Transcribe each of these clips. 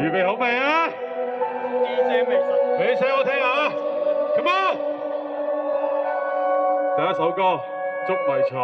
预备好未啊？你声我听下，come on，第一首歌《捉迷藏》。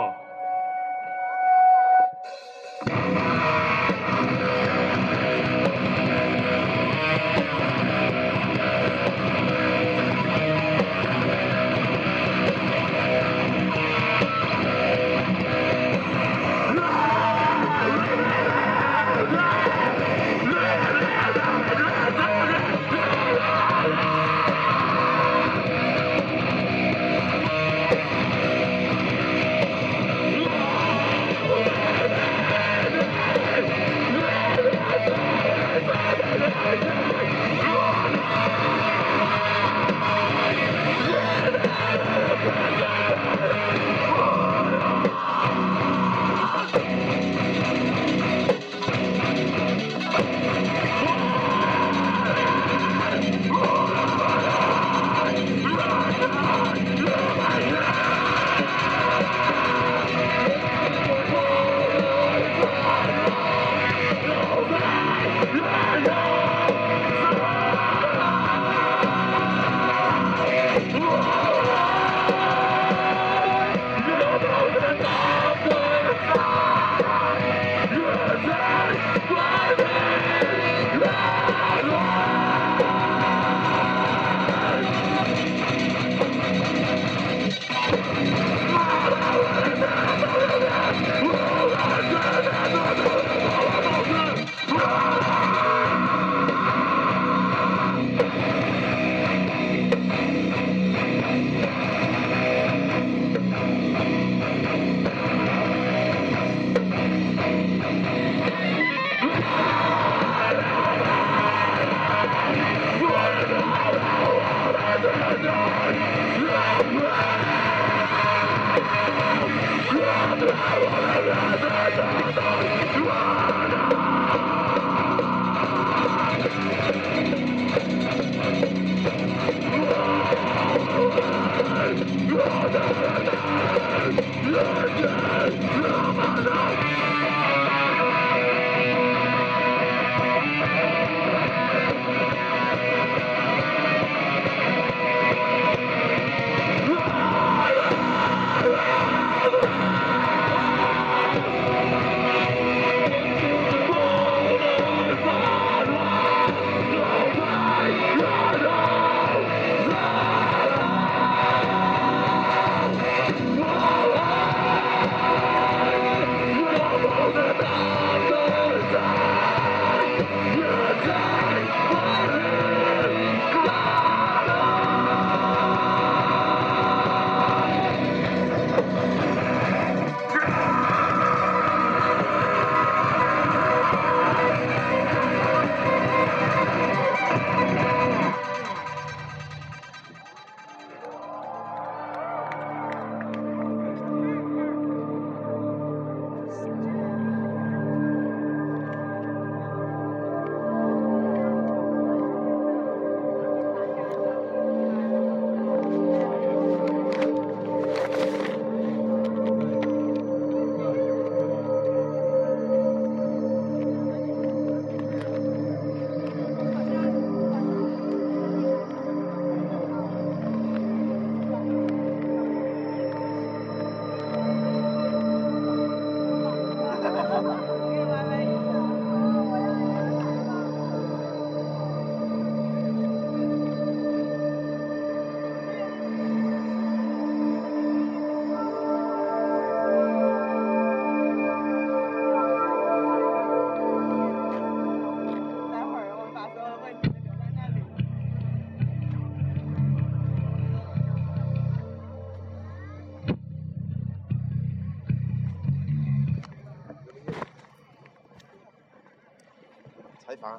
哎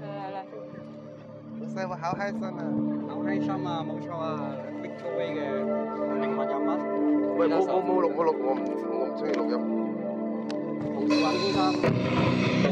来来来，唔我好开心啊！好开心啊，冇错啊，Big v 嘅《平凡人物》。喂，冇冇冇录，我录我唔，我唔中意录音。好，事先生。